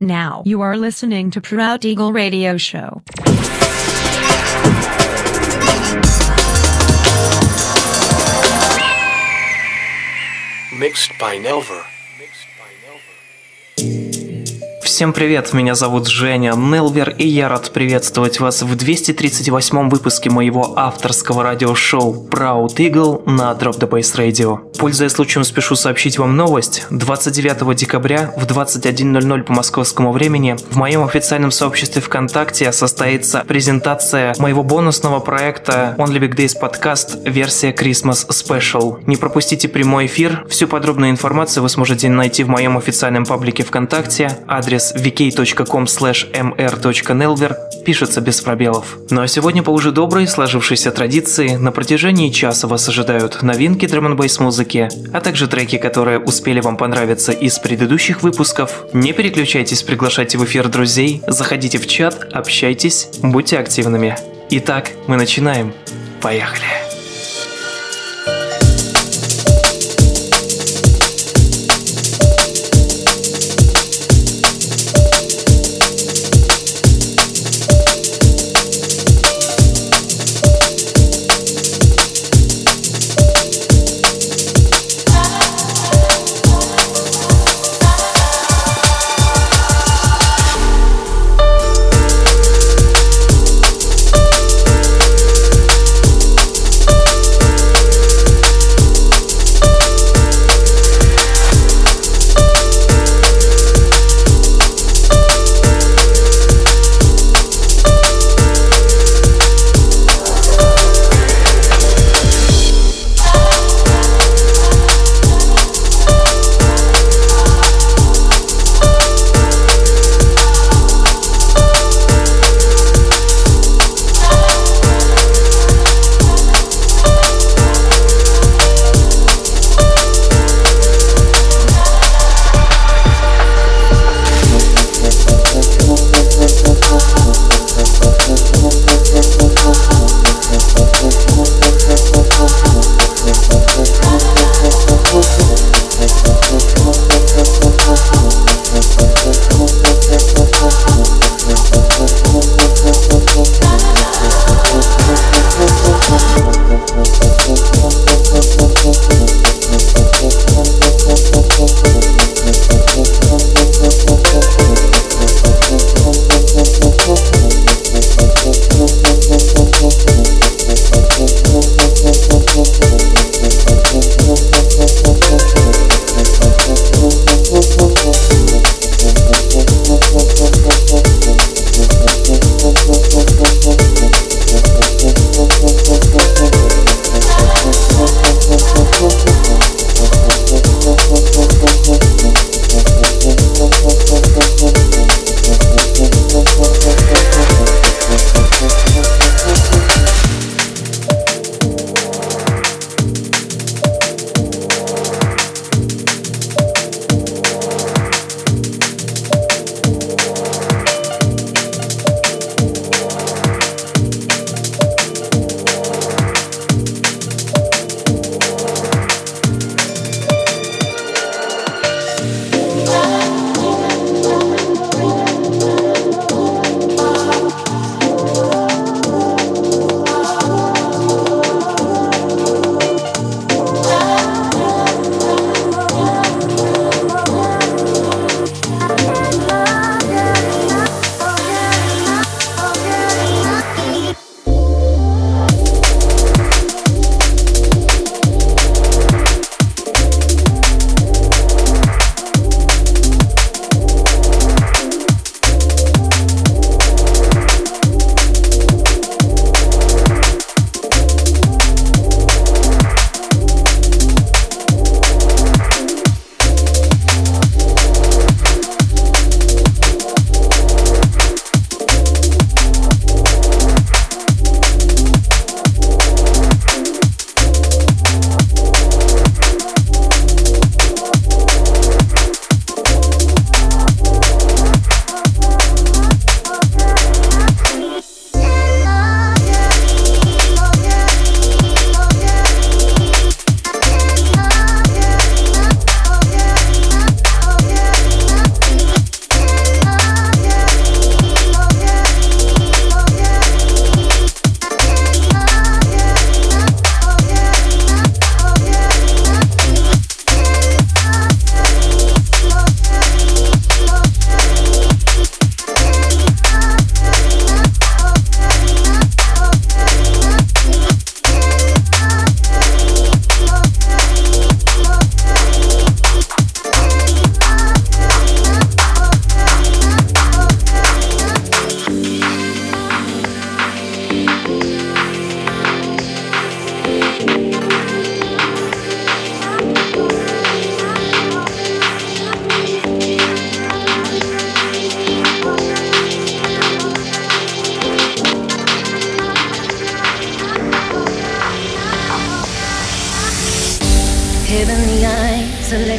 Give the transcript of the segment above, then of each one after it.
Now you are listening to Proud Eagle Radio Show. Mixed by Nelver. Всем привет, меня зовут Женя Нелвер, и я рад приветствовать вас в 238 выпуске моего авторского радиошоу Proud Eagle на Drop the Bass Radio. Пользуясь случаем, спешу сообщить вам новость. 29 декабря в 21.00 по московскому времени в моем официальном сообществе ВКонтакте состоится презентация моего бонусного проекта Only Big Days подкаст версия Christmas Special. Не пропустите прямой эфир. Всю подробную информацию вы сможете найти в моем официальном паблике ВКонтакте. Адрес vk.com mr.nelver пишется без пробелов. Ну а сегодня по уже доброй сложившейся традиции на протяжении часа вас ожидают новинки драм н музыки, а также треки, которые успели вам понравиться из предыдущих выпусков. Не переключайтесь, приглашайте в эфир друзей, заходите в чат, общайтесь, будьте активными. Итак, мы начинаем. Поехали!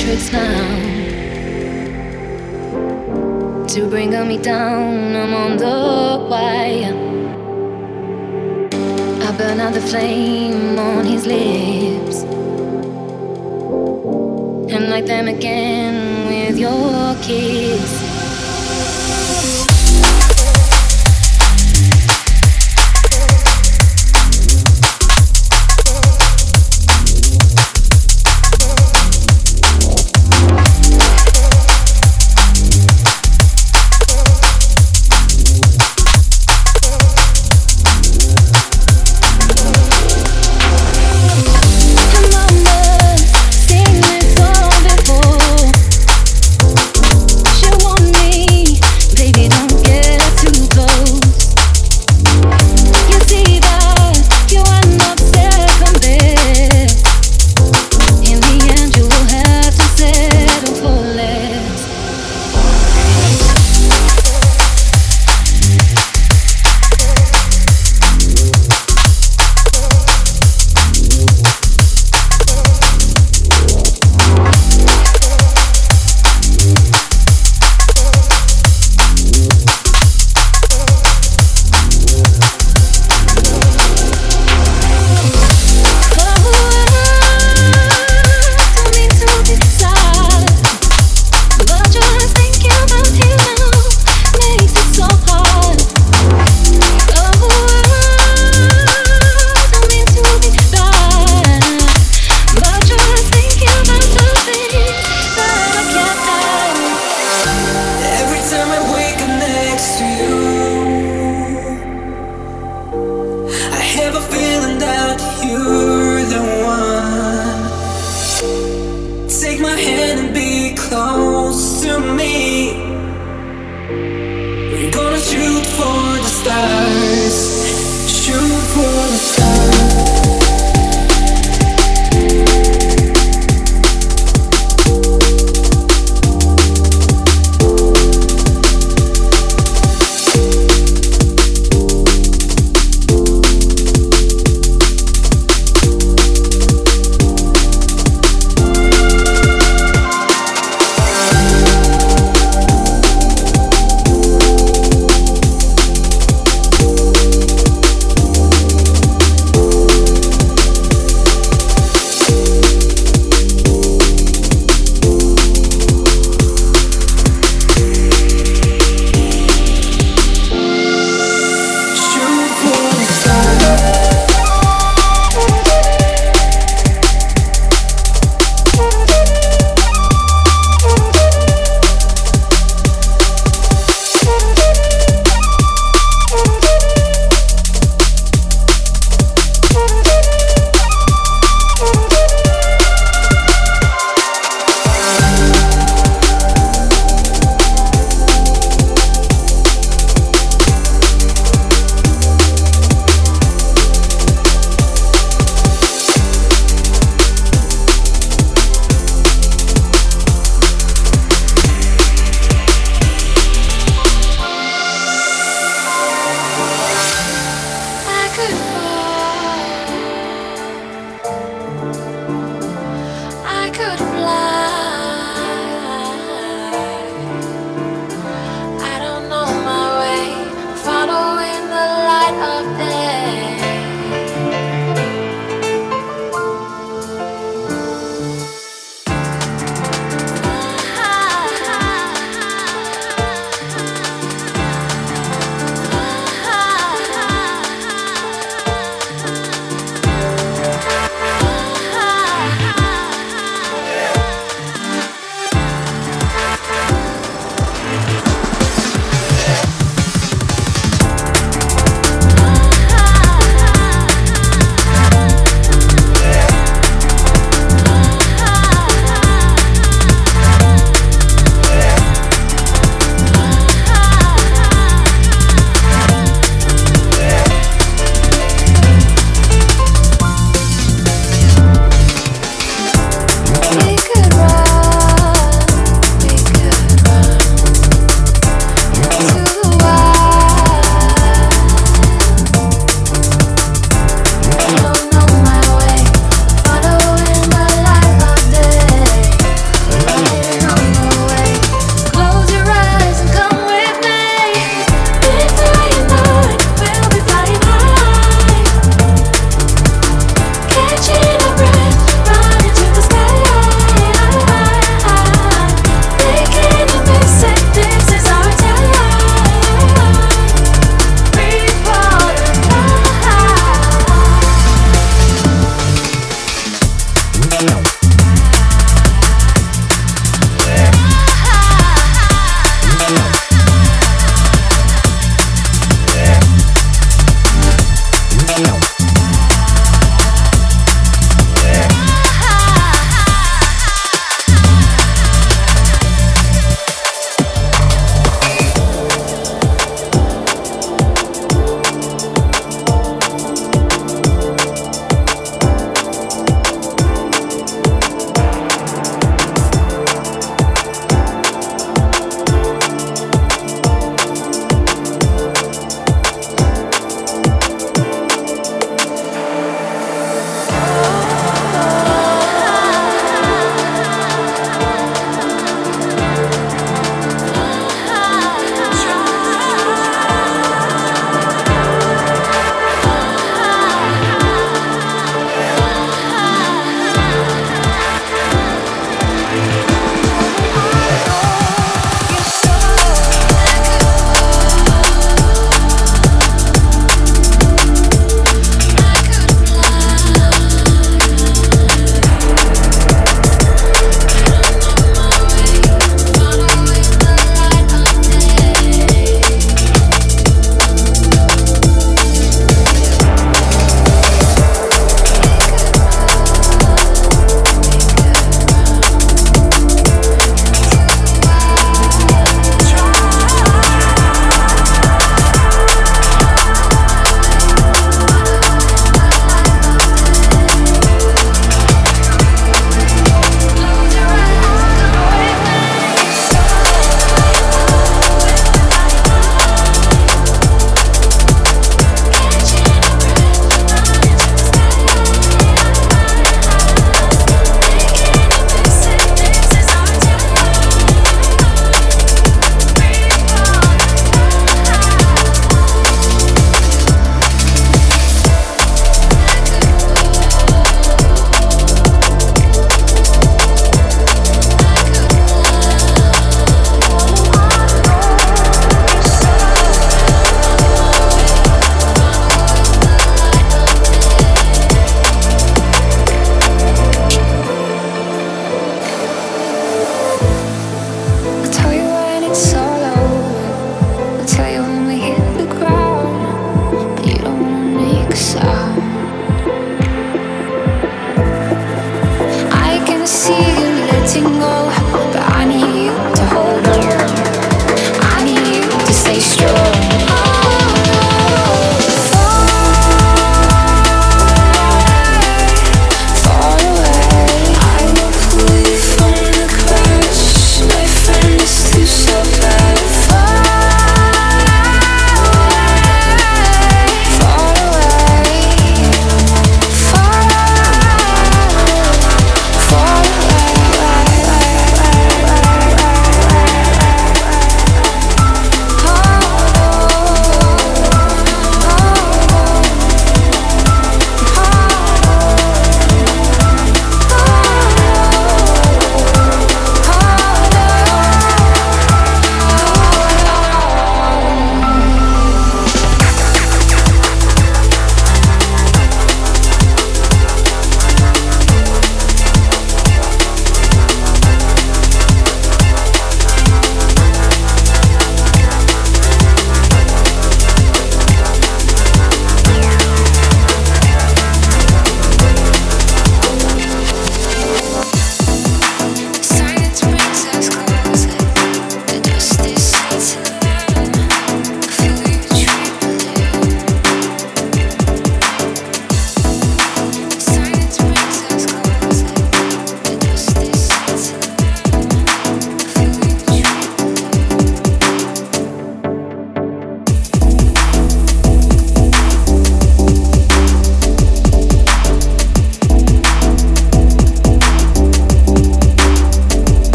Tricks sound. to bring me down. I'm on the wire. I burn out the flame on his lips and light them again with your kiss.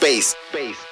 Bass, bass.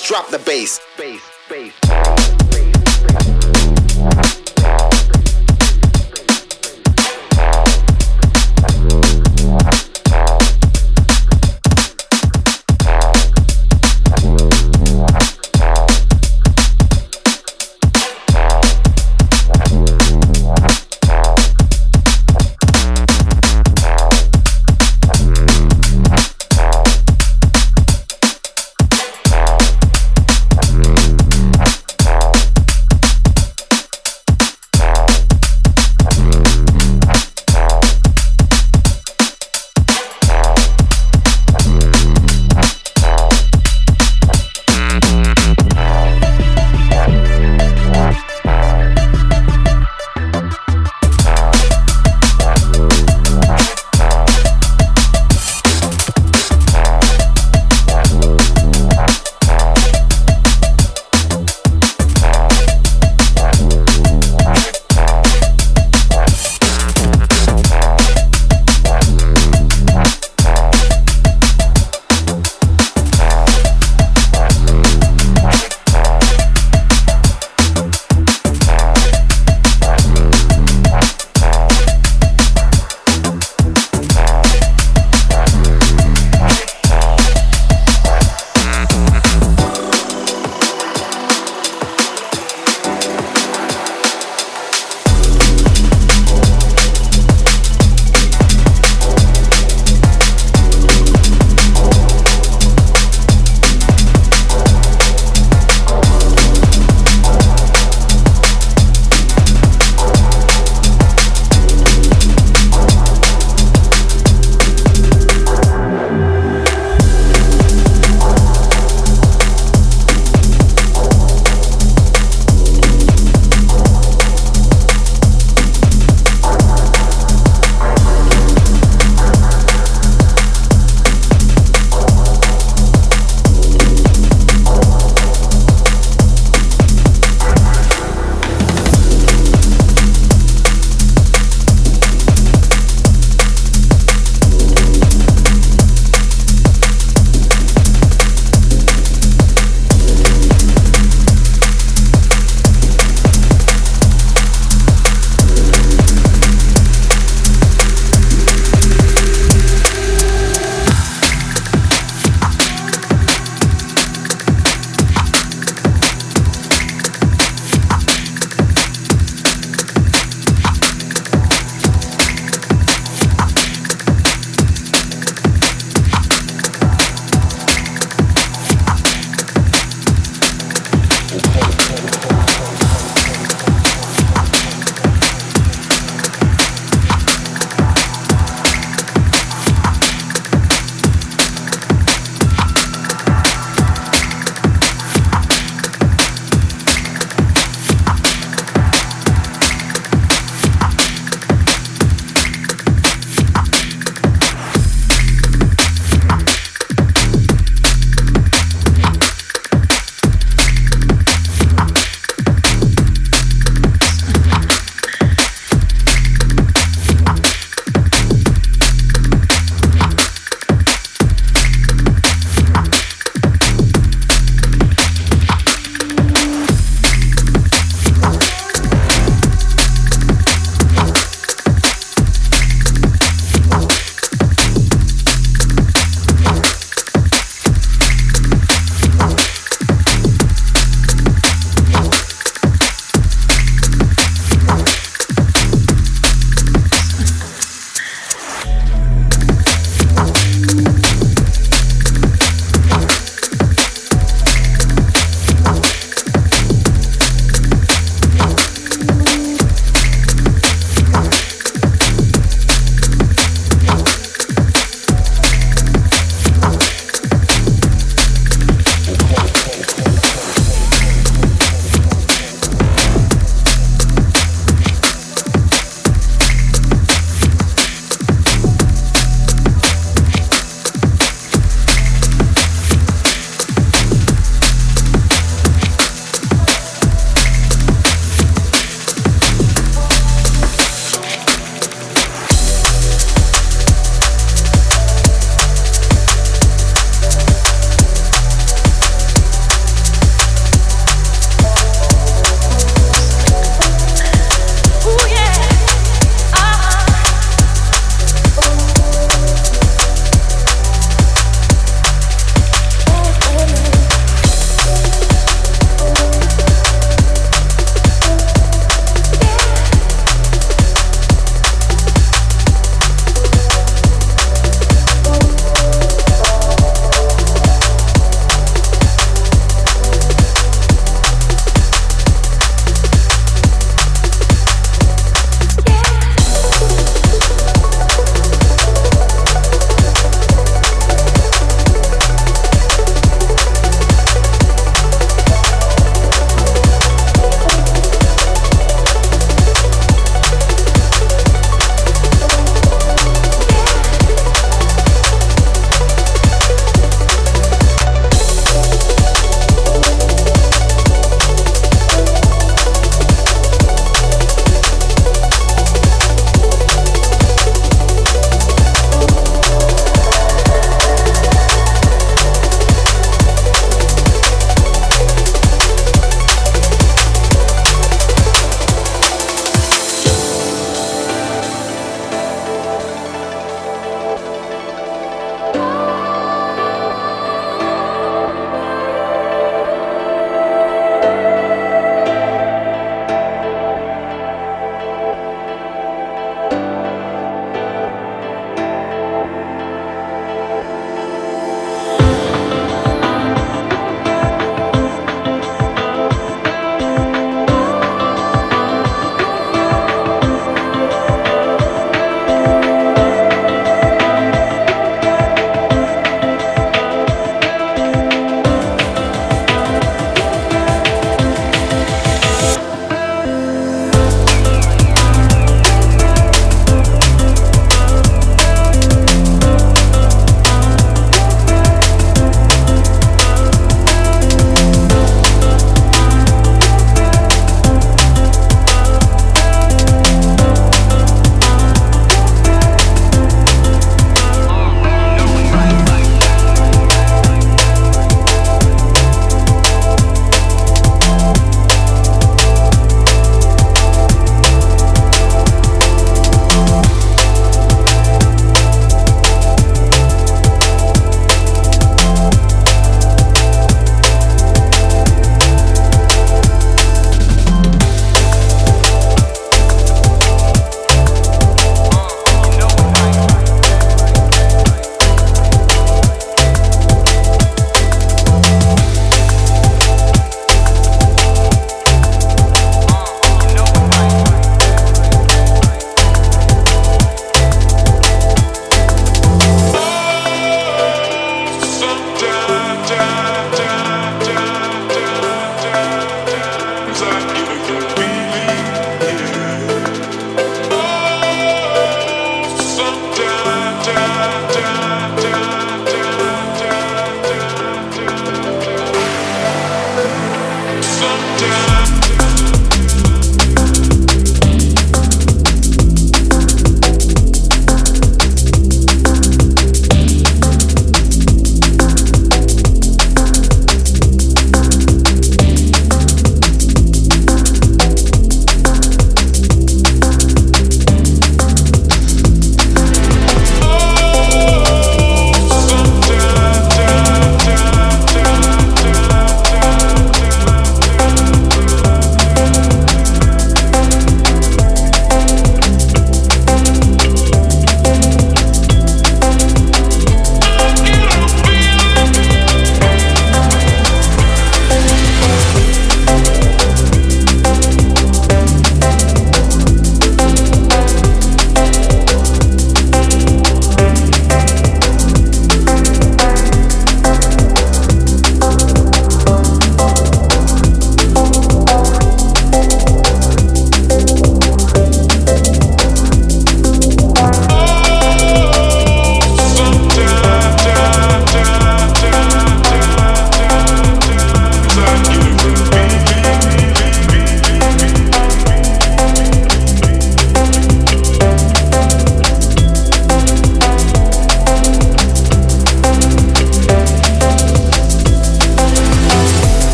Drop the bass.